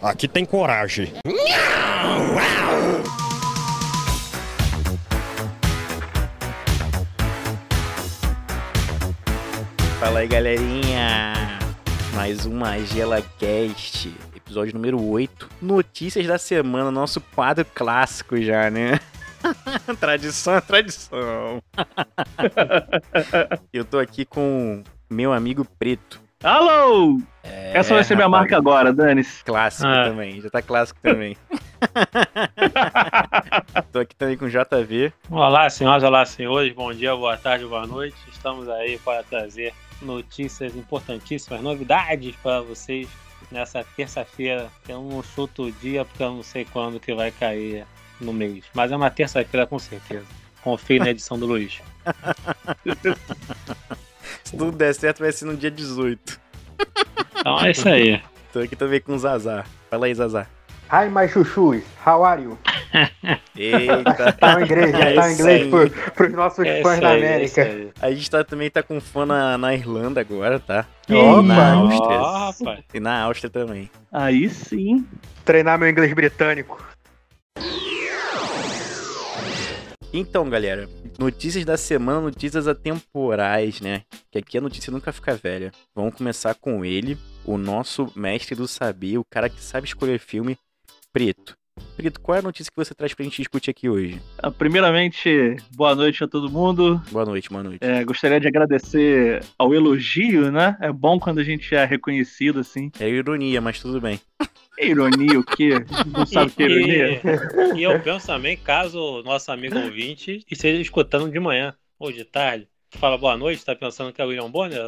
Aqui tem coragem. Fala aí, galerinha. Mais um Magela Cast, episódio número 8. Notícias da semana, nosso quadro clássico já, né? tradição é tradição. Eu tô aqui com meu amigo Preto. Alô! É, Essa vai ser minha marca agora, Danis. Clássico Ah. também, já tá clássico também. tô aqui também com o JV. Olá, senhoras, olá, senhores. Bom dia, boa tarde, boa noite. Estamos aí para trazer notícias importantíssimas, novidades para vocês nessa terça-feira. Eu não chuto o dia porque eu não sei quando que vai cair no mês. Mas é uma terça-feira com certeza. Confio na edição do Luiz. Se tudo der certo, vai ser no dia 18. Então é isso aí. Tô aqui também com o Zazar. Fala aí, Zazar. Hi, my chuchus. How are you? Eita. Tá em inglês, já É tá em isso inglês pro, pros nossos É fãs da é América. aí. A gente tá, também tá com fã na, na Irlanda agora, tá? Opa! Na Áustria. E na Áustria também. Aí sim. Treinar meu inglês britânico. Então, galera, notícias da semana, notícias atemporais, né? Que aqui a notícia nunca fica velha. Vamos começar com ele, o nosso mestre do saber, o cara que sabe escolher filme, Preto. Preto, qual é a notícia que você traz pra gente discutir aqui hoje? Ah, Primeiramente, boa noite a todo mundo. Boa noite, boa noite. É, gostaria de agradecer ao elogio, né? É bom quando a gente é reconhecido assim. É ironia, mas tudo bem. É ironia o quê? Não sabe o que é ironia? E, e eu penso também, caso o nosso amigo ouvinte esteja escutando de manhã ou de tarde, fala boa noite, tá pensando que é o William Bonner?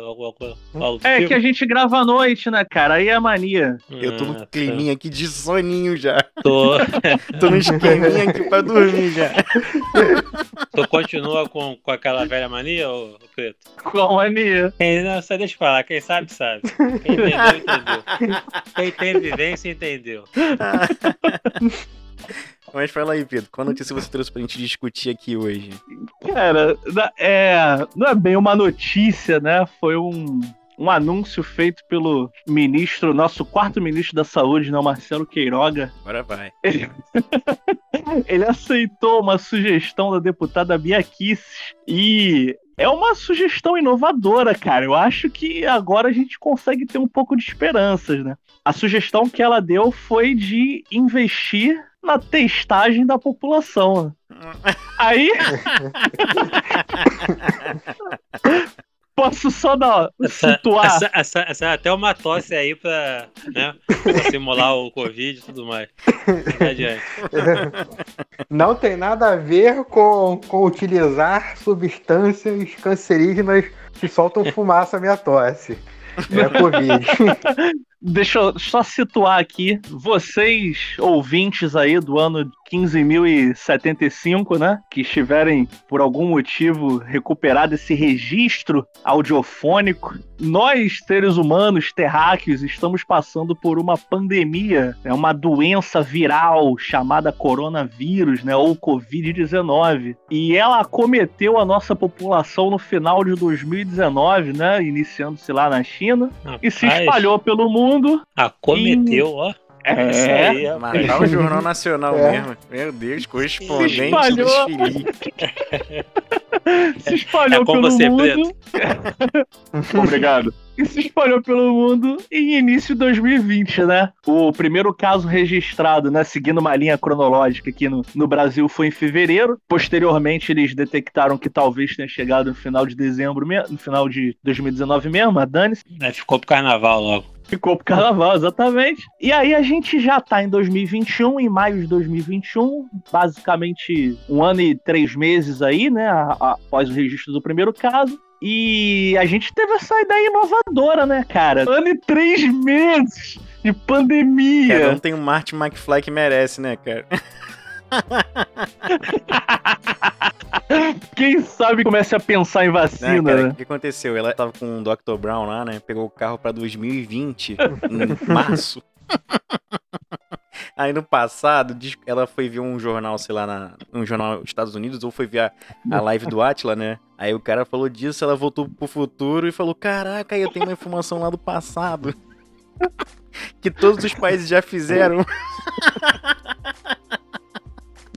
É tipo? que a gente grava à noite, né, cara? Aí é mania. Eu tô Ah, no tá. climinha aqui de soninho já. Tô- Tô no esqueminha aqui pra dormir já. Tu continua com, com aquela velha mania, ô Preto? Qual mania? Quem, não, só deixa eu falar, quem sabe, sabe. Quem entendeu, entendeu. Quem tem vivência, entendeu. Mas fala aí, Pedro, qual notícia você trouxe pra gente discutir aqui hoje? Cara, é, não é bem uma notícia, né? Foi um, um anúncio feito pelo ministro, nosso quarto ministro da saúde, né, o Marcelo Queiroga. Agora vai. Ele aceitou uma sugestão da deputada Bia Kicis e é uma sugestão inovadora, cara. Eu acho que agora a gente consegue ter um pouco de esperanças, né? A sugestão que ela deu foi de investir na testagem da população. Aí. Posso só dar, Essa, situar. essa, essa, essa é até uma tosse aí pra, né, pra simular o Covid e tudo mais. Adiante. Não tem nada a ver com, com utilizar substâncias cancerígenas que soltam fumaça à minha tosse. É Covid. Deixa eu só situar aqui. Vocês, ouvintes aí do ano 15.075, né? Que estiverem, por algum motivo, recuperado esse registro audiofônico. Nós, seres humanos, terráqueos, estamos passando por uma pandemia, é uma doença viral chamada coronavírus, né? Ou Covid-19. E ela acometeu a nossa população no final de 2019, né? Iniciando-se lá na China. E se Rapaz, espalhou pelo mundo. Acometeu, ó. Isso É, aí, rapaz. Matar o Jornal Nacional É. mesmo. Meu Deus, correspondente espalhou. do desfile. se espalhou É pelo você, mundo. Obrigado. E se espalhou pelo mundo em início de 2020, né? O primeiro caso registrado, né, seguindo uma linha cronológica aqui no, no Brasil, foi em fevereiro. Posteriormente, eles detectaram que talvez tenha chegado no final de dezembro, no final de 2019 mesmo, a Dani Aí ficou pro carnaval logo. Ficou pro carnaval, exatamente. E aí a gente já tá em 2021, em maio de 2021, basicamente um ano e três meses aí, né? Após o registro do primeiro caso. E a gente teve essa ideia inovadora, né, cara? Ano e três meses de pandemia. um tem um Martin McFly que merece, né, cara? Quem sabe comece a pensar em Né, vacina, cara, né? O que aconteceu? Ela tava com o Dr. Brown lá, né? Pegou o carro pra 2020, em março. Aí no passado, ela foi ver um jornal, sei lá, na, um jornal dos Estados Unidos, ou foi ver a, a live do Atila, né? Aí o cara falou disso, ela voltou pro futuro e falou: Caraca, eu tenho uma informação lá do passado. que todos os países já fizeram.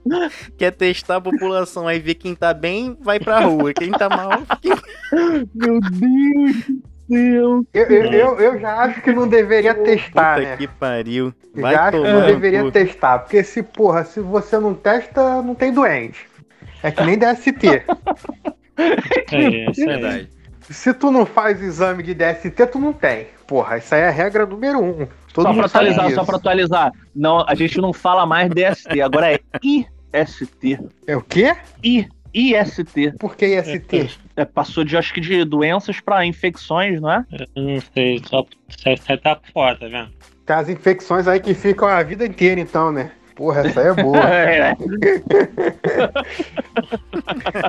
Quer testar a população, aí vê quem tá bem, vai pra rua. Quem tá mal, fica... Meu Deus do céu. Eu, eu, eu, eu já acho que não deveria testar, Puta né? que pariu. Vai Já acho que não deveria testar. Porque se, porra, se você não testa, não tem doente. É que nem DST. É isso aí. Verdade. Se tu não faz exame de DST, tu não tem. Porra, isso aí é a regra número um. Todo Só pra atualizar, só pra atualizar. Não, a gente não fala mais DST, agora é IST. É o quê? I, IST. Por que IST? É, passou de, acho que de doenças pra infecções, não é? Eu não sei, só você você tá fora, tá vendo? Tem as infecções aí que ficam a vida inteira, então, né? Porra, essa aí é boa. É.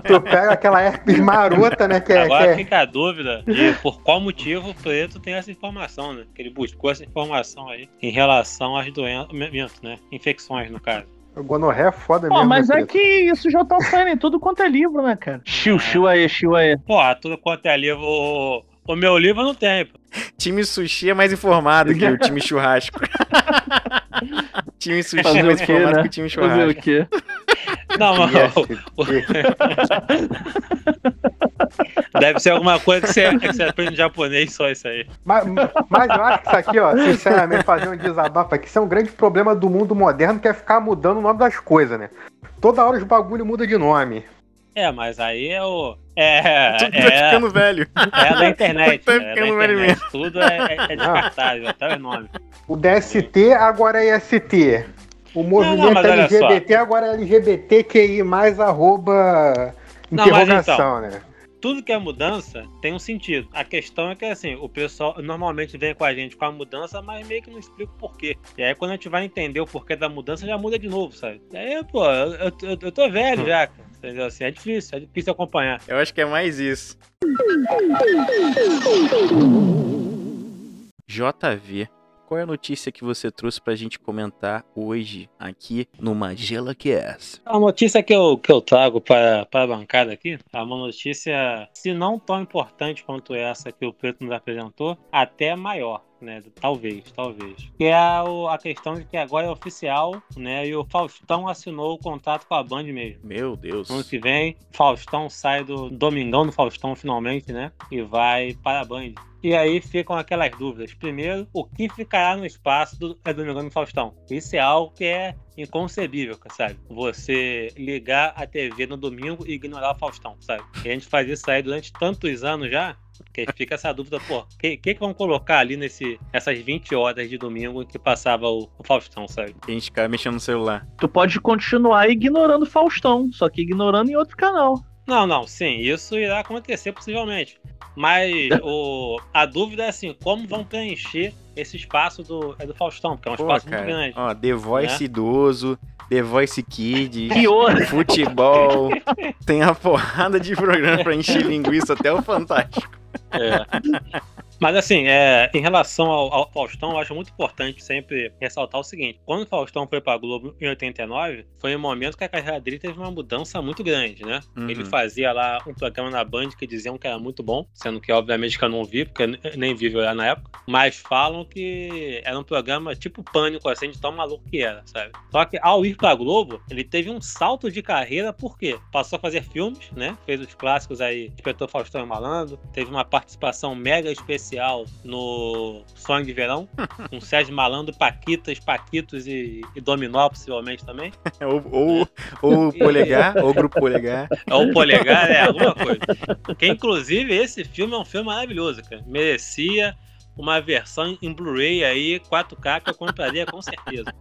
tu pega aquela herpes marota, né? Que é, que Agora é- fica a dúvida de por qual motivo o Preto tem essa informação, né? Que ele buscou essa informação aí em relação às doenças, né? Infecções, no caso. Gonorreia é foda Pô, mesmo. mas né, é que isso já tá saindo em tudo quanto é livro, né, cara? Chiu, chiu aí, chiu aí. Porra, tudo quanto é livro. O, o meu livro não tem, pô. Time sushi é mais informado que o time churrasco. time sushi Fazer é o mais informado né? que o time Fazer o churrasco. quê? Não, mas deve ser alguma coisa que você, que você aprende em japonês, só isso aí. Mas, mas eu acho que isso aqui, ó, sinceramente, fazer um desabafo aqui, isso é um grande problema do mundo moderno, que é ficar mudando o nome das coisas, né? Toda hora os bagulho muda de nome. É, mas aí é o. É. Tu tá É, ficando velho. é da internet. Tá é da ficando velho internet. Tudo é, é, é descartável, até o nome. O DST agora é IST. O movimento não, olha LGBT agora é LGBTQI mais arroba Não, mas interrogação, né? Tudo que é mudança tem um sentido. A questão é que, assim, o pessoal normalmente vem com a gente com a mudança, mas meio que não explica o porquê. E aí, quando a gente vai entender o porquê da mudança, já muda de novo, sabe? E aí, pô, eu, eu, eu- tô velho já, cara. Entendeu? Assim, é difícil, é difícil acompanhar. Eu acho que é mais isso. JV, qual é a notícia que você trouxe pra gente comentar hoje aqui no Magela Cast? A notícia que eu, que eu trago para, para a bancada aqui é uma notícia, se não tão importante quanto essa que o Preto nos apresentou, até maior. Né, talvez, talvez. Que é a, questão de que agora é oficial, né? E o Faustão assinou o contrato com a Band mesmo. Meu Deus. Ano que vem, Faustão sai do Domingão do Faustão finalmente, né? E vai para a Band. E aí ficam aquelas dúvidas. Primeiro, o que ficará no espaço do é Domingão do Faustão? Isso é algo que é inconcebível, sabe? Você ligar a TV no domingo e ignorar o Faustão, sabe? E a gente faz isso aí durante tantos anos já. Que fica essa dúvida, pô, o que, que que vão colocar ali nesse, essas 20 horas de domingo que passava o, o Faustão, sabe? A gente fica mexendo no celular. Tu pode continuar ignorando o Faustão, só que ignorando em outro canal. Não, não, sim, isso irá acontecer possivelmente. Mas o, a dúvida é assim, como vão preencher esse espaço do, é do Faustão, porque é um Pô, espaço muito cara. grande. Ó, The Voice Né? idoso, The Voice Kids, futebol. Tem a porrada de programa pra encher linguiça até o Fantástico. É. Mas assim, é, em relação ao, ao Faustão, eu acho muito importante sempre ressaltar o seguinte: quando o Faustão foi pra Globo em 89, foi um momento que a carreira dele teve uma mudança muito grande, né? Uhum. Ele fazia lá um programa na Band que diziam que era muito bom, sendo que obviamente que eu não vi, porque eu nem vi lá na época, mas falam que era um programa tipo pânico, assim, de tão maluco que era, sabe? Só que ao ir pra Globo, ele teve um salto de carreira, por quê? Passou a fazer filmes, né? Fez os clássicos aí, Inspetor Faustão e Malandro, teve uma participação mega especial no Sonho de Verão, com Sérgio Malandro, Paquitas, Paquitos e, e Dominó, possivelmente também. Ou, ou, ou o Polegar, ou o Grupo Polegar. É o polegar, é alguma coisa. Que inclusive esse filme é um filme maravilhoso, cara. Merecia uma versão em Blu-ray aí, 4K, que eu compraria com certeza.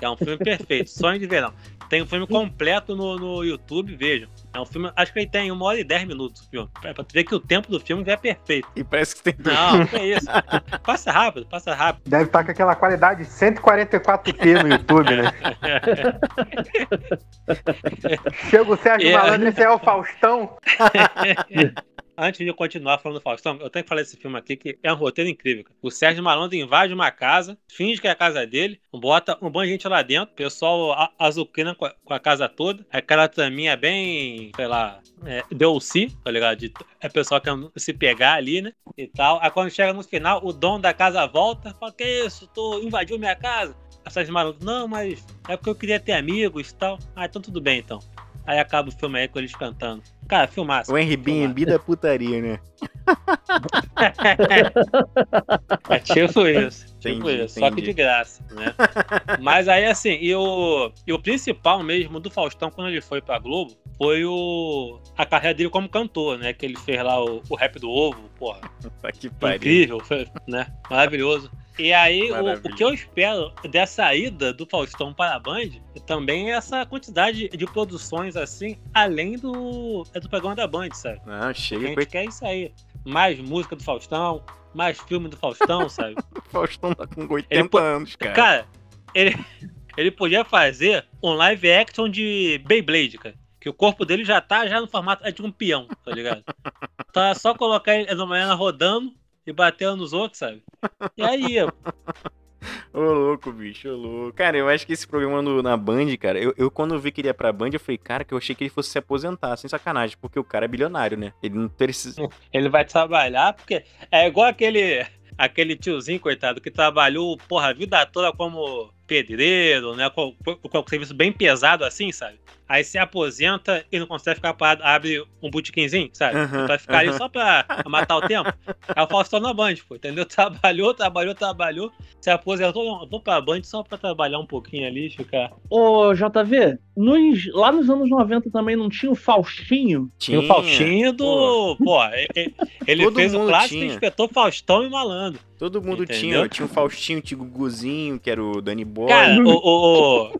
É um filme perfeito, sonho de verão. Tem um filme completo no, no YouTube, vejam. É um filme, acho que ele tem uma hora e dez minutos o filme. Pra, pra tu ver que o tempo do filme já é perfeito. E parece que tem. Não, que é isso. Passa rápido, passa rápido. Deve estar com aquela qualidade 144p no YouTube, né? Chega o Sérgio É. Malandro, esse é o Faustão. antes de continuar falando do Faustão, eu tenho que falar desse filme aqui que é um roteiro incrível. O Sérgio Malandro invade uma casa, finge que é a casa dele, bota um monte de gente lá dentro, o pessoal azucrina com a, casa toda, aquela taminha bem, sei lá, é, DLC, tá ligado? De, é pessoal que se pegar ali, né? E tal. Aí quando chega no final, o dono da casa volta, fala, que isso, tu invadiu minha casa. A Sérgio Malandro, não, mas é porque eu queria ter amigos e tal. Ah, então tudo bem então. Aí acaba o filme aí com eles cantando. Cara, filmaço. O Airbnb da putaria, né? É tipo isso. Tipo Entendi, isso. Só que entendi. de graça, né? Mas aí, assim, e o, e o principal mesmo do Faustão, quando ele foi pra Globo, foi o, a carreira dele como cantor, né? Que ele fez lá o, o rap do ovo, porra. Tá que pariu. Incrível, foi, né? Maravilhoso. E aí, o, o que eu espero dessa ida do Faustão para a Band também é essa quantidade de produções assim, além do, é do programa da Band, sabe? Não, A chega gente com quer isso aí. Mais música do Faustão, mais filme do Faustão, sabe? o Faustão tá com 80 Ele anos, cara. Cara, ele, ele podia fazer um live action de Beyblade, cara. Que o corpo dele já tá já no formato é de um peão, tá ligado? Então é só colocar ele numa manhã rodando e batendo nos outros, sabe? E aí, Ô, louco, bicho, ô, louco. Cara, eu acho que esse programa no- na Band, cara, eu, eu quando vi que ele ia pra Band, eu falei, cara, que eu achei que ele fosse se aposentar, sem sacanagem, porque o cara é bilionário, né? Ele não precisa. ele vai trabalhar, porque é igual aquele, aquele tiozinho, coitado, que trabalhou, porra, a vida toda como pedreiro, né? Com, com, com serviço bem pesado assim, sabe? Aí se aposenta e não consegue ficar parado, abre um botiquinzinho, sabe? Aham, Pra ficar ali aham. só pra matar o tempo. É o Faustão na Band, pô, entendeu? Trabalhou, trabalhou, trabalhou, se aposentou, não, vou pra Band só pra trabalhar um pouquinho ali, ficar. Ô, JV, nos- lá nos anos 90 também não tinha o Faustinho? Tinha o Faustinho do. Pô, e- ele Todo fez o clássico tinha. e espetou Faustão e Malandro. Todo mundo Entendeu? tinha. Tinha o Faustinho, tinha o Guguzinho, que era o Danny Boy. Cara, o, o, o-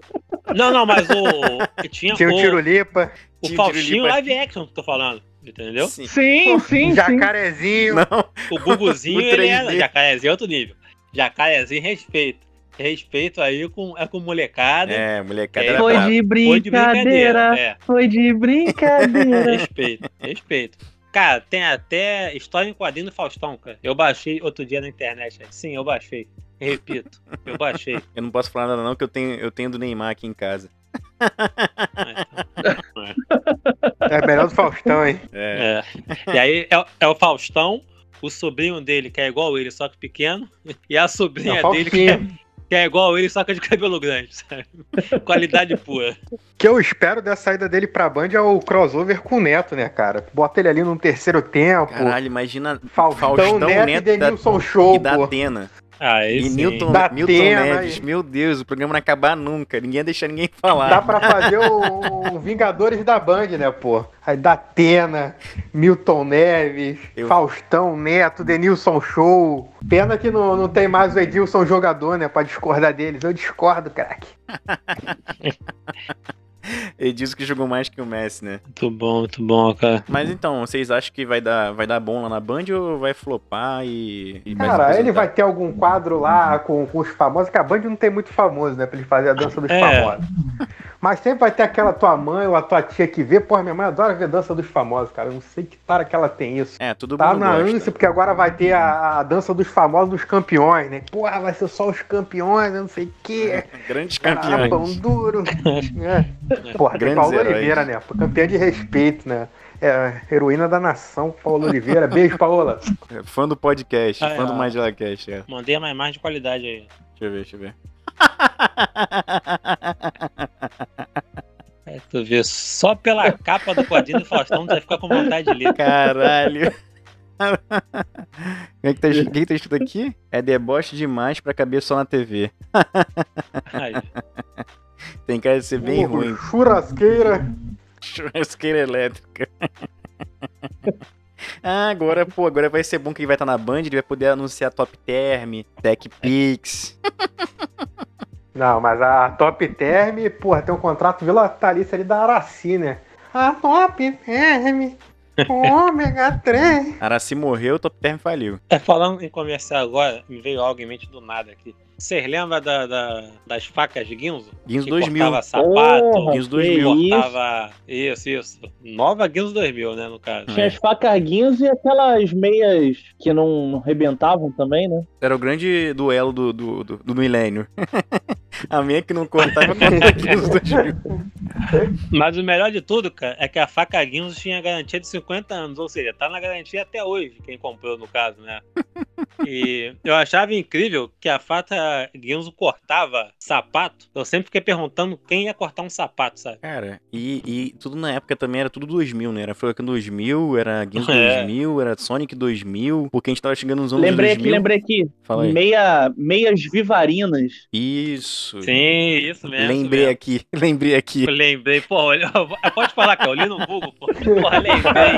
Não, não, mas o. Tinha, Tinha o o, Tirulipa, o Tinha Faustinho live action que eu tô falando. Entendeu? Sim. Sim, sim, sim. Jacarezinho. Não, O Guguzinho, O ele era. 3D. Jacarezinho é outro nível. Jacarezinho, respeito. Respeito aí com, é com molecada. é, molecada É, Foi de Foi de brincadeira. brincadeira. É, Foi de brincadeira. respeito, respeito. Cara, tem até história em quadrinho do Faustão, cara. Eu baixei outro dia na internet. Sim, eu baixei. Repito, eu baixei. Eu não posso falar nada não, que eu tenho, eu tenho do Neymar aqui em casa. É melhor do Faustão, hein? É. É. E aí é, é o Faustão, o sobrinho dele, que é igual ele, só que pequeno, e a É sobrinha o dele, que é, que é igual ele, só que de cabelo grande, sabe? Qualidade pura. O que eu espero da saída dele pra Band é o crossover com o Neto, né, cara? Bota ele ali num terceiro tempo. Caralho, imagina Faustão, Faustão, Neto, Neto e Denilson Show, e da pô. Atena. Ah, E esse Newton, Da Newton Atena, Neves. e- Meu Deus, o programa não ia acabar nunca. Ninguém ia deixar ninguém falar. Dá pra fazer o, o Vingadores da Band, né, pô? Aí da Atena, Milton Neves, Eu- Faustão, Neto, Denilson Show. Pena que não, não tem mais o Edilson jogador, né, pra discordar deles. Eu discordo, craque. Ele disse que jogou mais que o Messi, né? Muito bom, muito bom, cara. Mas então, vocês acham que vai dar, vai dar bom lá na Band ou vai flopar e. e vai Cara, ele aposentar? vai ter algum quadro lá com, com os famosos, que a Band não tem muito famoso, né, pra ele fazer a dança dos É. famosos. Mas sempre vai ter aquela tua mãe ou a tua tia que vê. Porra, minha mãe adora ver dança dos famosos, cara. Eu não sei que para que ela tem isso. É, todo Tá mundo na gosta. ânsia, porque agora vai ter a, a dança dos famosos dos campeões, né? Porra, vai ser só os campeões, eu não sei o quê. Grandes Ah, campeões. pão duro. é. Porra, tem Grandes Paulo heróis. Oliveira, né? Campeã de respeito, né? É, heroína da nação, Paulo Oliveira. Beijo, Paola. Fã do podcast, Ah, fã é. do Magela Cast, é. Mandei uma imagem de qualidade aí. Deixa eu ver, deixa eu ver. É, tu vê, só pela capa do quadrinho do Faustão, tu vai ficar com vontade de ler. Caralho. O que, que, tá, o que que tá escrito aqui? É deboche demais pra caber só na TV. Aí. Tem cara de ser bem ruim. Churrasqueira. Churrasqueira elétrica. ah, agora, pô, agora vai ser bom que ele vai estar na Band, ele vai poder anunciar Top Term, Tech Pix. Não, mas a Top Term, porra, tem um contrato vilatalício ali da Araci, né? A Top Term, ômega 3. Araci morreu, Top Term faliu. É, falando em comercial agora, me veio algo em mente do nada aqui. Vocês lembram da, da- das facas Guinzo? Guinzo que 2000. cortava sapato, Porra, Guinzo que 2000. isso. cortava... Isso, isso. Nova Guinzo 2000, né, no caso. Tinha as facaguinhas e aquelas meias que não, rebentavam também, né? Era o grande duelo do, do, do, do milênio. a minha que não cortava contra a Guinzo 2000. Mas o melhor de tudo, cara, é que a faca Guinzo tinha garantia de 50 anos, ou seja, tá na garantia até hoje, quem comprou no caso, né? E eu achava incrível que a faca Guinzo cortava sapato. Eu sempre fiquei perguntando quem ia cortar um sapato, sabe? Cara, e, e tudo na época também era tudo 2000, né? Era Furacão 2000, era Guinzo É. 2000, era Sonic 2000, porque a gente tava chegando nos anos Lembrei 2000. aqui, lembrei aqui. Fala aí. Meia, meias vivarinas. Isso. Sim, isso mesmo. lembrei isso aqui, lembrei aqui. mesmo. Lembrei, pô, olha, pode falar, cara, eu li no Google, pô. Porra, lembrei.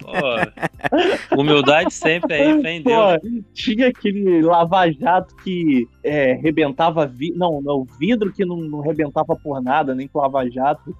Pô, humildade sempre aí, fé em Deus. Pô, tinha aquele lava-jato que é, rebentava vi... não, não, vidro que não, não rebentava por nada, nem com lava-jato.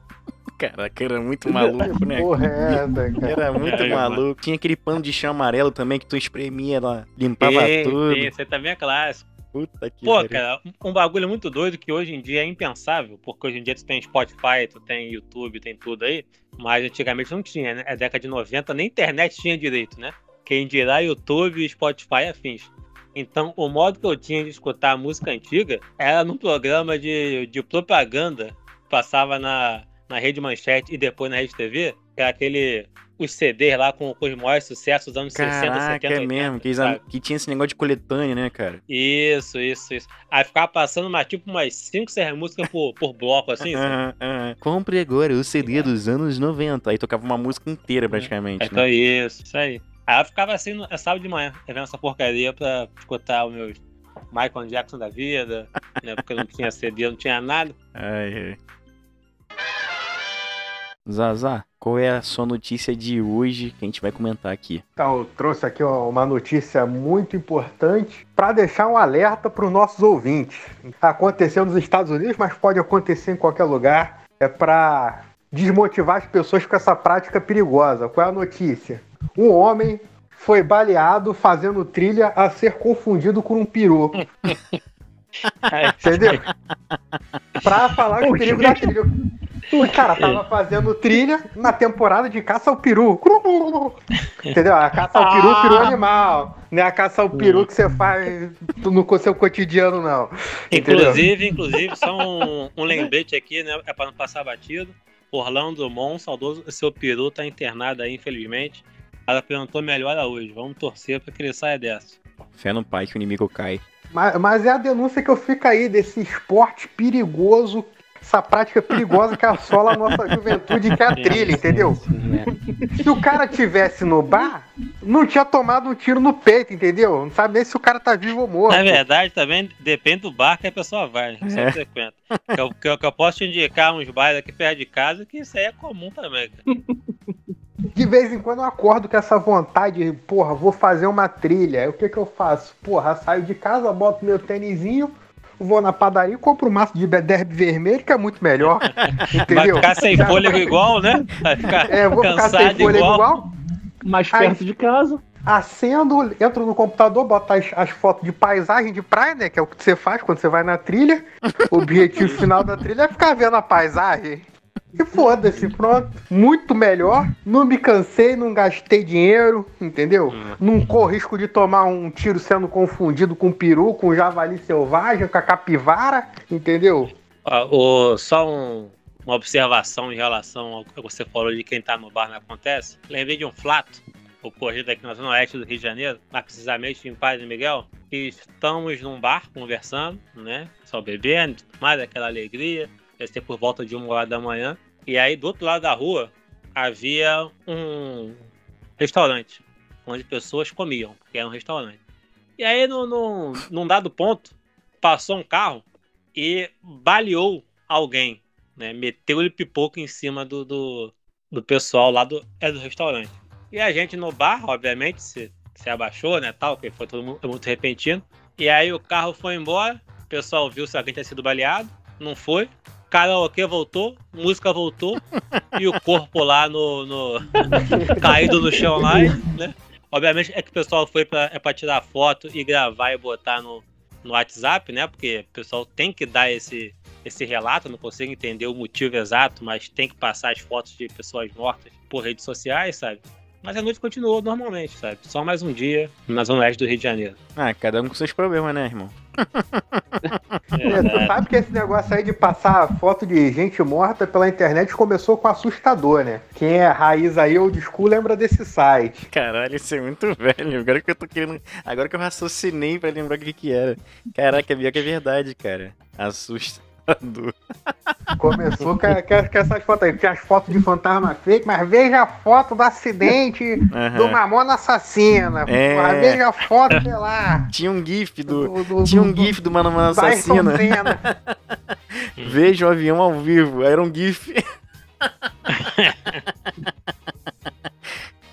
Caraca, era muito maluco, né? É essa, cara. Era muito É, maluco. Tinha aquele pano de chão amarelo também que tu espremia lá, limpava tudo. sim, Isso aí também é clássico. Puta que Pô, pariu. cara, um- bagulho muito doido que hoje em dia é impensável, porque hoje em dia tu tem Spotify, tu tem YouTube, tem tudo aí, mas antigamente não tinha, né? É década de 90, nem internet tinha direito, né? Quem dirá YouTube, Spotify afins. Então, o modo que eu tinha de escutar a música antiga era num programa de, de propaganda, passava na, na Rede Manchete e depois na Rede TV, que era aquele. Os CDs lá com, com os maiores sucessos dos anos 60, Caraca, 70, é 80, mesmo. Que, eles- que tinha esse negócio de coletânea, né, cara? Isso, isso, isso. Aí ficava passando uma, tipo umas 5, 6 músicas por, por bloco, assim, sabe? Aham, aham. Compre agora o CD dos anos 90. Aí tocava uma música inteira, praticamente. Então né? isso, isso aí. Aí eu ficava assim, no, sábado de manhã, vendo essa porcaria pra escutar os meus Michael Jackson da vida, né? Porque não tinha CD, não tinha nada. Ai, ai. Zazá, qual é a sua notícia de hoje que a gente vai comentar aqui? Então, eu trouxe aqui uma notícia muito importante para deixar um alerta para os nossos ouvintes. Aconteceu nos Estados Unidos, mas pode acontecer em qualquer lugar. É para desmotivar as pessoas com essa prática perigosa. Qual é a notícia? Um homem foi baleado fazendo trilha a ser confundido com um peru. Entendeu? Pra falar os perigos da trilha. O cara tava fazendo trilha na temporada de caça ao peru. Entendeu? A caça ao peru, peru animal. Não é a caça ao peru que você faz no seu cotidiano, não. Entendeu? Inclusive, inclusive, só um, um lembrete aqui, né? É pra não passar batido. Orlando Drummond, saudoso, seu peru tá internado aí, infelizmente. Ela perguntou melhora hoje. Vamos torcer pra que ele saia dessa. Fé no pai que o inimigo cai. Mas, mas é a denúncia que eu fico aí desse esporte perigoso, essa prática perigosa que assola a nossa juventude, que é a trilha, entendeu? Se o cara tivesse no bar, não tinha tomado um tiro no peito, entendeu? Não sabe nem se o cara tá vivo ou morto. Na verdade, também depende do bar que a pessoa vai, né? Você É. frequenta. Que eu, que, eu, que eu posso te indicar uns bares aqui perto de casa que isso aí é comum também, cara. De vez em quando eu acordo com essa vontade, porra, vou fazer uma trilha. Aí o que que eu faço? Porra, saio de casa, boto meu tênisinho, vou na padaria e compro um maço de derby vermelho, que é muito melhor. Vai Entendeu? ficar sem Já- fôlego igual, né? Vai ficar É, vou ficar sem fôlego igual. igual. Mais Ai. perto de casa. acendo, entro no computador, boto as, as fotos de paisagem de praia, né? Que é o que você faz quando você vai na trilha. O objetivo final da trilha é ficar vendo a paisagem. E foda-se, pronto. Muito melhor. Não me cansei, não gastei dinheiro, entendeu? Hum. Não corro risco de tomar um tiro sendo confundido com peru, com javali selvagem, com a capivara, entendeu? Ó, o- só um- uma observação em relação ao que você falou de quem tá no bar não acontece. Lembrei de um flato ocorrido aqui na zona oeste do Rio de Janeiro, mais precisamente em Padre Miguel, que estamos num bar conversando, né? Só bebendo, mais aquela alegria. Ia ser por volta de uma hora da manhã. E aí, do outro lado da rua, havia um restaurante onde pessoas comiam, que era um restaurante. E aí, num, num, num dado ponto, passou um carro e baleou alguém, né? Meteu-lhe pipoco em cima do, do, do pessoal lá do, é do restaurante. E a gente no bar, obviamente, se, se abaixou, né, tal, porque foi tudo mu- muito repentino. E aí o carro foi embora, o pessoal viu se alguém tinha sido baleado, não foi. Karaokê voltou, música voltou, e o corpo lá no, no- caído no chão lá, né? Obviamente é que o pessoal foi pra, é pra tirar foto e gravar e botar no, no WhatsApp, né? Porque o pessoal tem que dar esse, esse relato, não consigo entender o motivo exato, mas tem que passar as fotos de pessoas mortas por redes sociais, sabe? Mas a noite continuou normalmente, sabe? Só mais um dia na Zona Oeste do Rio de Janeiro. Ah, cada um com seus problemas, né, irmão? É, tu sabe que esse negócio aí de passar foto de gente morta pela internet começou com assustador, né? Quem é raiz aí, old school, lembra desse site. Caralho, isso é muito velho. Agora que eu tô querendo. Agora que eu raciocinei pra lembrar o que, que era. Caraca, pior que é verdade, cara. Começou com, com, com essas fotos aí. Tinha as fotos de fantasma fake, mas veja a foto do acidente Aham. do Mamona Assassina. É. Veja a foto, sei lá. Tinha um gif do. do- do- Tinha um do- gif do do Ayrton Assassina. Veja o avião ao vivo. Era um gif.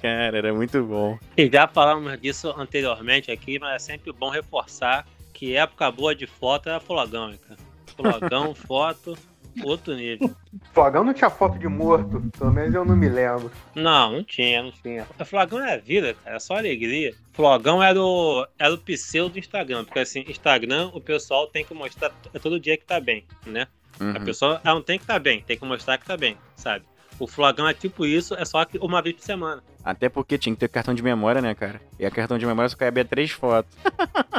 Cara, era muito bom. E já falamos disso anteriormente aqui, mas é sempre bom reforçar que época boa de foto era flogão, hein, cara. Flogão, foto, outro nível. Flogão não tinha foto de morto, pelo menos eu não me lembro. Não, não tinha, não tinha. O Flogão é vida, cara, é só alegria. Flogão era o, era o pseudo do Instagram, porque assim, Instagram o pessoal tem que mostrar t- todo dia que tá bem, né? A Uhum. pessoa ela não tem que tá bem, tem que mostrar que tá bem, sabe? O Flogão é tipo isso, é só uma vez por semana. Até porque tinha que ter cartão de memória, né, cara? E a cartão de memória só cabia três fotos.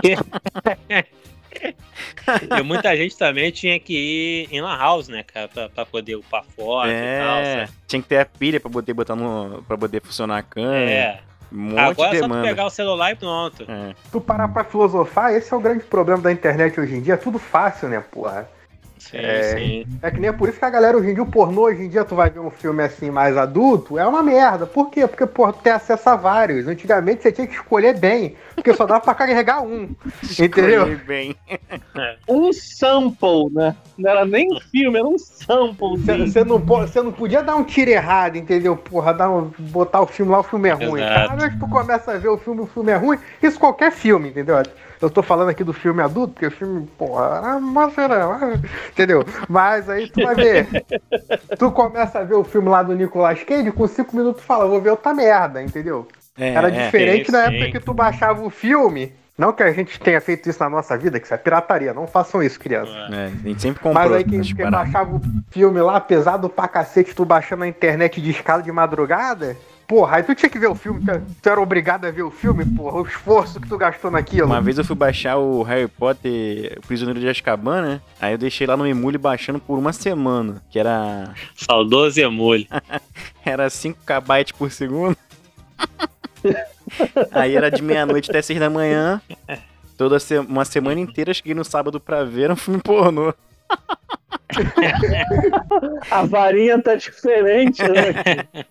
E muita gente também tinha que ir em Lan House, né, cara, pra, pra poder upar foto e tal, é, tinha que ter a pilha pra poder botar no. pra poder funcionar a câmera. É. Um monte Agora de é só tu pegar o celular e pronto. É. Tu parar pra filosofar, esse é o grande problema da internet hoje em dia. É tudo fácil, né, porra? Sim, É. sim. É que nem é por isso que a galera hoje em dia, o pornô, hoje em dia, tu vai ver um filme assim mais adulto, é uma merda. Por quê? Porque, porra, tu tem acesso a vários. Antigamente você tinha que escolher bem, porque só dava pra carregar um. Entendeu? Escolhi bem. Um sample, né? Não era nem um filme, era um sample. Você não, não podia dar um tiro errado, entendeu? Porra, dar um- botar o filme lá, o filme é ruim. Exato. Cada vez que tu começa a ver o filme, o filme é ruim. Isso qualquer filme, entendeu? Eu tô falando aqui do filme adulto, porque o filme, porra, ah, mas era, entendeu? Mas aí tu vai ver. tu começa a ver o filme lá do Nicolas Cage, com cinco minutos tu fala, vou ver outra merda, entendeu? É, Era é. diferente sim. época que tu baixava o filme. Não que a gente tenha feito isso na nossa vida, que isso é pirataria. Não façam isso, criança. É, a gente sempre comprou. Mas aí quem, essas quem paradas. baixava o filme lá, pesado pra cacete, tu baixando na internet de escala de madrugada, porra, aí tu tinha que ver o filme, tu- era obrigado a ver o filme, porra, o esforço que tu gastou naquilo. Uma vez eu fui baixar o Harry Potter, o Prisioneiro de Azkaban, né? Aí eu deixei lá no emule baixando por uma semana, que era Saudoso emule. era 5 KB por segundo. Aí era de meia-noite até 6 da manhã. Toda se- uma semana inteira, cheguei no sábado pra ver um filme pornô. A varinha tá diferente, né?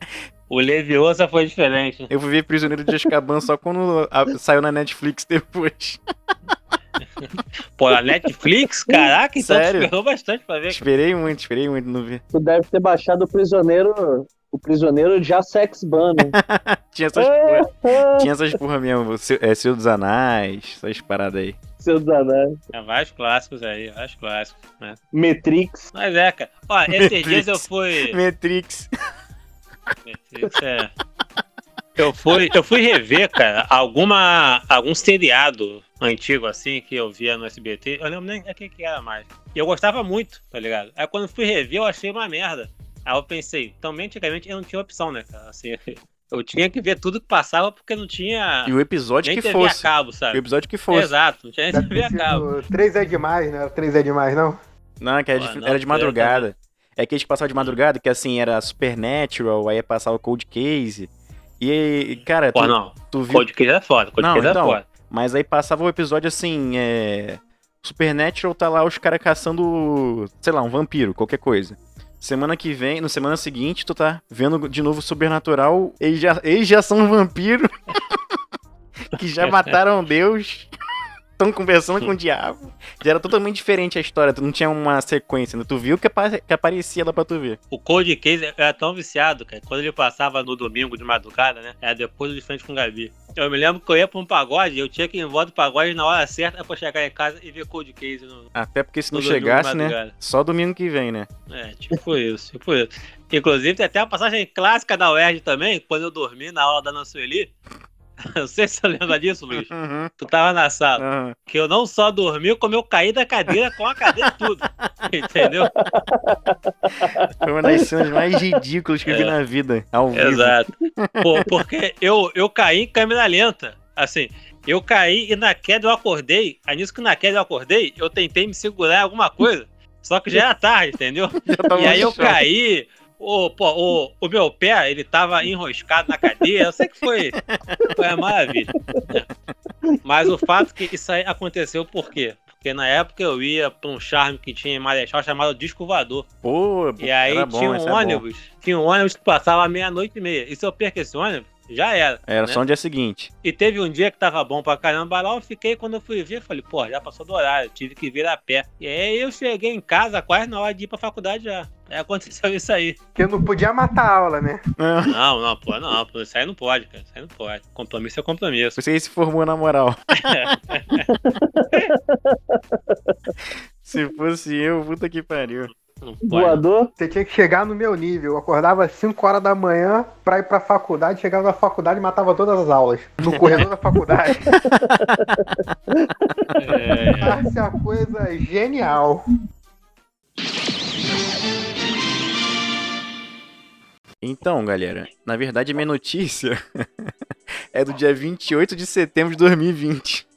O Leviosa foi diferente. Eu fui ver Prisioneiro de Azkaban só quando a- saiu na Netflix depois. Pô, a Netflix, caraca, então tu Sério? esperou bastante pra ver. Esperei muito, esperei muito não ver. tu deve ter baixado o prisioneiro. O prisioneiro já sex ban, né? Tinha essas porra, tinha essas porra mesmo, Seu- é, Senhor dos Anais, essas paradas aí. Seu danado. É, vários clássicos aí, vários clássicos, né? Matrix. Mas é, cara. Ó, esses Matrix. dias eu fui. Matrix. É. Eu fui, eu fui rever, cara, alguma, algum seriado antigo assim que eu via no SBT. Eu lembro nem o que, que era mais. E eu gostava muito, tá ligado? Aí quando fui rever, eu achei uma merda. Aí eu pensei, também antigamente eu não tinha opção, né, cara? Assim, eu tinha que ver tudo que passava porque não tinha E o episódio nem que TV a fosse. cabo, O sabe? episódio que fosse. Exato, não tinha nem TV a cabo. 3 é demais, né? 3 é demais, não? Não, que era, Pô, de, não, era de pior madrugada. É que eles passavam de madrugada, que assim, era Supernatural, aí passava o Cold Case. E, cara, Pô, tu, não. tu viu. Cold Case é foda, Cold Não, Case então, é foda. Mas aí passava o episódio assim, é. Supernatural tá lá os caras caçando, sei lá, um vampiro, qualquer coisa. Semana que vem, no semana seguinte, tu tá vendo de novo Sobrenatural, eles já, eles já são um vampiro. que já mataram Deus. Estão conversando com o diabo. Já era totalmente diferente a história, tu não tinha uma sequência, né? Tu viu que, apa- que aparecia lá pra tu ver. O Cold Case era tão viciado, cara. Quando ele passava no domingo de madrugada, né? Era depois do de frente com o Gabi. Eu me lembro que eu ia pra um pagode, eu tinha que ir em volta do pagode na hora certa pra chegar em casa e ver Cold Case no, Até porque se não chegasse, né? Só domingo que vem, né? É, tipo isso, tipo isso. Inclusive, tem até uma passagem clássica da UERJ também, quando eu dormi na aula da Ana Sueli. Não sei se você lembra disso, Luiz. Uhum, Tu tava na sala. uhum. Que eu não só dormi, como eu caí da cadeira com a cadeira e tudo. Entendeu? Foi uma das cenas mais ridículas que eu vi É. na vida. Ao vivo. Exato. Pô, porque eu, eu caí em câmera lenta. Assim, eu caí e na queda eu acordei. Aí nisso que na queda eu acordei, eu tentei me segurar alguma coisa. Só que já era tarde, entendeu? E aí eu caí. O, pô, o, o meu pé, ele tava enroscado na cadeira. Eu sei que foi, foi uma maravilha. né? Mas o fato que isso aí aconteceu por quê? Porque na época eu ia pra um charme que tinha em Marechal chamado Disco Voador. Pô, E aí era bom, tinha esse um é bom. ônibus, tinha um ônibus que passava meia-noite e meia. E se eu perco esse ônibus, já era. Era né? só no dia seguinte. E teve um dia que tava bom pra caramba lá, eu fiquei, quando eu fui ver, falei, pô, já passou do horário, tive que vir a pé. E aí eu cheguei em casa quase na hora de ir pra faculdade já. Aí aconteceu isso aí. Porque não podia matar a aula, né? Ah, Não, não, pô, não, pô, isso aí não pode, cara. Isso aí não pode. Compromisso é compromisso. Você se formou na moral. Se fosse eu, puta que pariu. Voador. Você tinha que chegar no meu nível. Eu acordava às 5 horas da manhã pra ir pra faculdade, chegava na faculdade e matava todas as aulas. No corredor da faculdade. É, Essa é a coisa genial. Então, galera, na verdade, minha notícia é do dia 28 de setembro de 2020.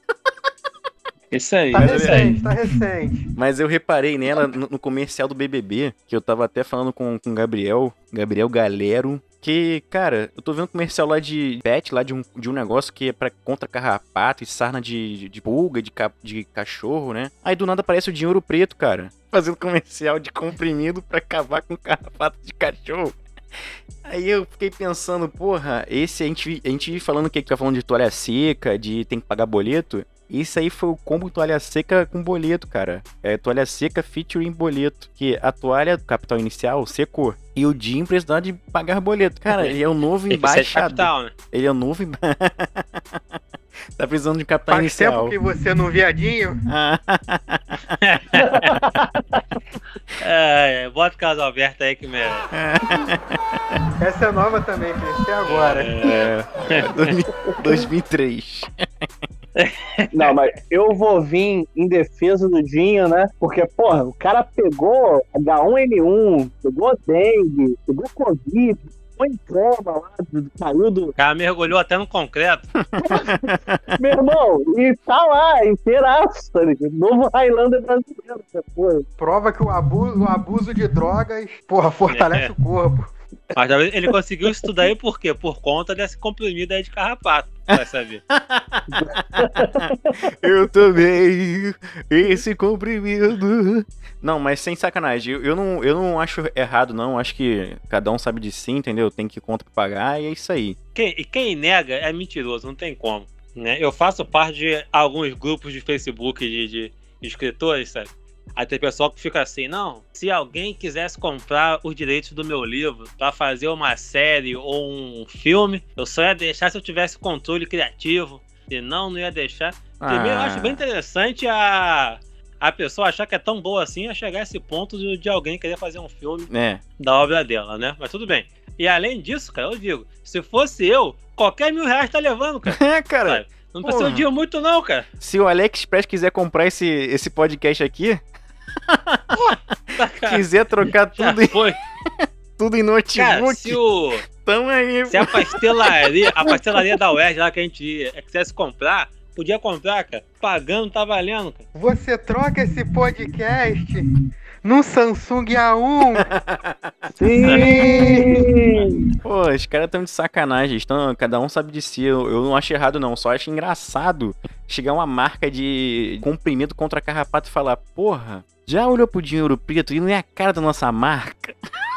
isso aí. Tá é recente, tá recente. Mas eu reparei nela no, no comercial do BBB, que eu tava até falando com com o Gabriel, Gabriel Galero, que, cara, eu tô vendo um comercial lá de pet, lá de um, de um negócio que é pra contra carrapato e sarna de, de pulga, de, ca- de cachorro, né? Aí do nada aparece o dinheiro preto, cara, fazendo comercial de comprimido pra acabar com carrapato de cachorro. Aí eu fiquei pensando, porra, esse a gente, a gente vive falando que tá falando de toalha seca, de tem que pagar boleto. Isso aí foi o combo toalha seca com boleto, cara. É toalha seca featuring boleto. Que a toalha do capital inicial secou. E o Jim precisava de pagar boleto. Cara, ele é o novo de embaixador. capital, né? Ele é o novo. emba- tá precisando de capital Faz inicial. tempo que você não viadinho. É, é, bota o caso Alberto aí que merece. Essa é nova também, crescer agora. é, é, 2000 2003. Não, mas eu vou vir em defesa do Dinho, né? Porque, porra, o cara pegou H1N1, pegou dengue, pegou Covid, em coma lá, caiu do. O cara mergulhou até no concreto. Meu irmão, e tá lá, inteiraço, tá ligado? Novo Highlander brasileiro, depois. Prova que o abuso, o abuso de drogas, porra, fortalece É. o corpo. Mas talvez ele conseguiu tudo aí por quê? Por conta desse comprimido aí de carrapato. Vai saber. Eu tomei esse comprimido. Não, mas sem sacanagem. Eu, eu não, eu não acho errado, não. Acho que cada um sabe de si, entendeu? Tem que conta pra pagar e é isso aí. Quem, e quem nega é mentiroso, não tem como. Né? Eu faço parte de alguns grupos de Facebook de, de escritores, sabe? Aí tem pessoal que fica assim, não, se alguém quisesse comprar os direitos do meu livro pra fazer uma série ou um filme, eu só ia deixar se eu tivesse controle criativo. Senão, não ia deixar. Primeiro, eu acho Ah. bem interessante a, a pessoa achar que é tão boa assim a chegar a esse ponto de, de alguém querer fazer um filme É. da obra dela, né? Mas tudo bem. E além disso, cara, eu digo, se fosse eu, qualquer mil reais tá levando, cara. É, cara. Sabe? Não precisa Porra. de muito, não, cara. Se o AliExpress quiser comprar esse, esse podcast aqui. Quiser trocar tudo, em, foi. tudo em Cara, notebook, se, o, tamo aí. se a pastelaria, a pastelaria da UERJ lá que a gente ia, quisesse comprar, podia comprar, cara. Pagando tá valendo, cara. Você troca esse podcast num Samsung A1. Sim! Pô, os caras tão de sacanagem. Estão, cada um sabe de si. Eu, eu não acho errado, não. Só acho engraçado chegar uma marca de comprimido contra carrapato e falar: Porra, já olhou pro dinheiro preto e não é a cara da nossa marca?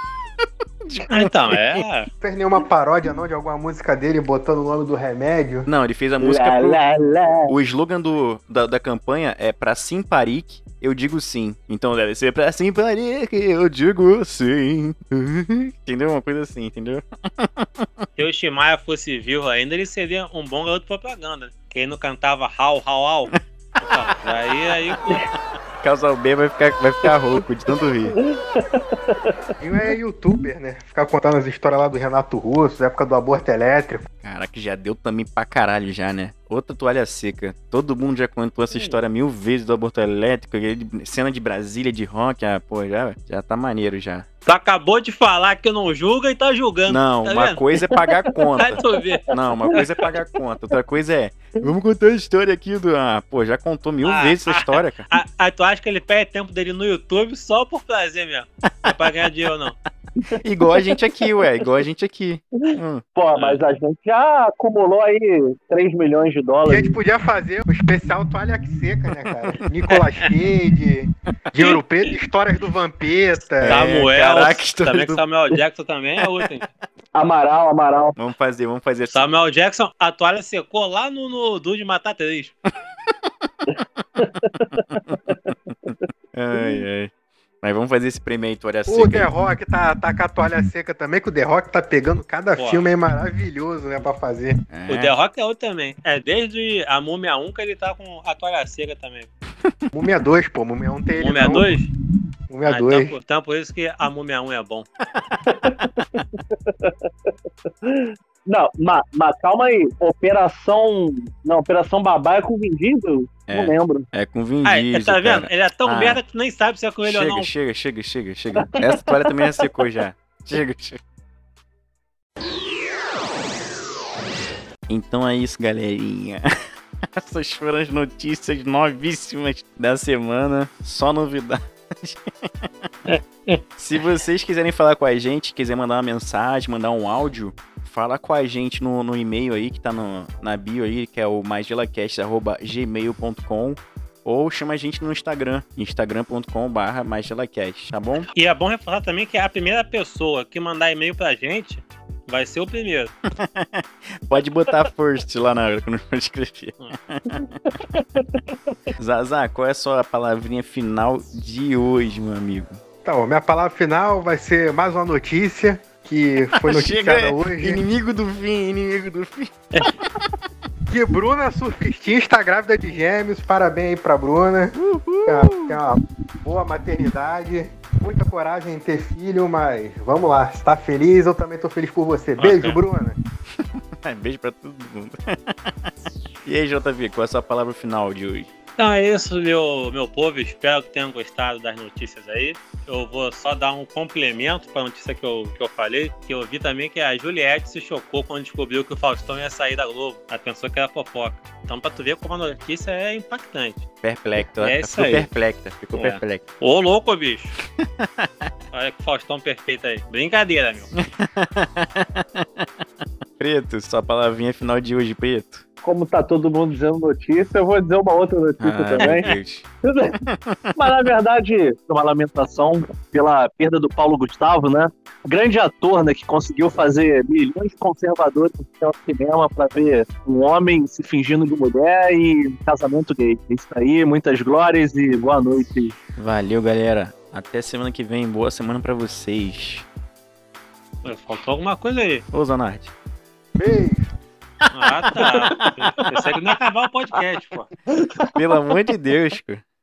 Ah, Então, é. Fez nenhuma paródia não de alguma música dele botando o nome do remédio. Não, ele fez a música Lá, pro. lá, lá. O slogan do, da, da campanha é pra Simparique, eu digo sim. Então deve ser pra Simparique, eu digo sim. entendeu? Uma coisa assim, entendeu? Se o Shimaya fosse vivo ainda, ele seria um bom garoto propaganda. Que ele não cantava hau, hau, hau. Aí, aí, Casal B vai ficar, vai ficar rouco de tanto rir. E é youtuber, né? Ficar contando as histórias lá do Renato Russo, da época do aborto elétrico. Caraca, já deu também pra caralho já, né? Outra toalha seca. Todo mundo já contou essa história mil vezes do aborto elétrico, cena de Brasília, de rock, ah, pô, já, já tá maneiro já. Tu acabou de falar que não julga e tá julgando. Não, tá uma vendo? coisa é pagar conta. tu ver. Não, uma coisa é pagar conta, outra coisa é. Vamos contar a história aqui do. Ah, pô, já contou mil Ah, vezes essa história, cara. Ah, ah, tu acha que ele perde tempo dele no YouTube só por prazer mesmo? Não é pra ganhar dinheiro, não. Igual a gente aqui, ué, igual a gente aqui. Hum. Pô, mas a gente já acumulou aí 3 milhões de A dólares. gente podia fazer o especial toalha seca, né, cara? Nicolas Cage, de Ouro Preto, histórias do Vampeta. É, Samuel, caraca, história também do- que Samuel Jackson também é outra, hein? Amaral, Amaral. Vamos fazer, vamos fazer assim. Samuel Jackson, a toalha secou lá no, no Dude Matar 3. Ai, ai. Mas vamos fazer esse prêmio aí, toalha O seca. The Rock tá, tá com a toalha seca também, que o The Rock tá pegando cada Pô. filme aí maravilhoso, né, pra fazer. É. O The Rock é outro também. É, desde a Múmia 1 que ele tá com a toalha seca também. Múmia 2, pô, Múmia 1 tem ele Múmia não. 2? Múmia Ah, 2. então, por- então por isso que a Múmia 1 é bom. Não, mas, mas calma aí. Operação. Não, Operação Babá é com Vin Diesel? É. Não lembro. É com Vin Aí, Diesel, tá vendo? cara. Ele é tão Ah. merda que tu nem sabe se é com ele ou Chega, não. chega, chega, chega, chega. Essa toalha também já secou já. Chega, chega. Então é isso, galerinha. Essas foram as notícias novíssimas da semana. Só novidade. Se vocês quiserem falar com a gente, quiser mandar uma mensagem, mandar um áudio, fala com a gente no, no e-mail aí que tá no- na bio aí, que é o maisgelacast.gmail.com ou chama a gente no Instagram, instagram.com.br maisgelacast, tá bom? E é bom reforçar também que a primeira pessoa que mandar e-mail pra gente vai ser o primeiro. Pode botar first lá na hora quando for escrever. Zaza, qual é a sua palavrinha final de hoje, meu amigo? Então, minha palavra final vai ser mais uma notícia que foi noticiada Chega, hoje. Inimigo do fim, inimigo do fim. Que Bruna Surfistinha está grávida de gêmeos. Parabéns aí pra Bruna. Tem tem uma boa maternidade. Muita coragem em ter filho, mas vamos lá. Se tá feliz, eu também tô feliz por você. Beijo. Bruna. Beijo pra todo mundo. e aí, JV, qual é a sua palavra final de hoje? Então é isso, meu, meu povo. Espero que tenham gostado das notícias aí. Eu vou só dar um complemento para a notícia que eu, que eu falei. Que eu vi também que a Juliette se chocou quando descobriu que o Faustão ia sair da Globo. Ela pensou que era fofoca. Então, pra tu ver como a notícia é impactante. Perplecta. É ela isso ficou aí. perplecta, ficou É. perplecta. Ô, louco, bicho. Olha que Faustão perfeito aí. Brincadeira, meu. Preto, sua palavrinha final de hoje, Preto. Como tá todo mundo dizendo notícia, eu vou dizer uma outra notícia Ai, também. Mas na verdade, uma lamentação pela perda do Paulo Gustavo, né? Grande ator, né? Que conseguiu fazer milhões de conservadores no cinema pra ver um homem se fingindo de mulher e casamento gay. É Isso aí, muitas glórias e boa noite. Valeu, galera. Até semana que vem. Boa semana pra vocês. Faltou alguma coisa aí. Ô, Zanardi. Beijo. Ah, tá. Pensei que não ia acabar o podcast, pô. Pelo amor de Deus, cara.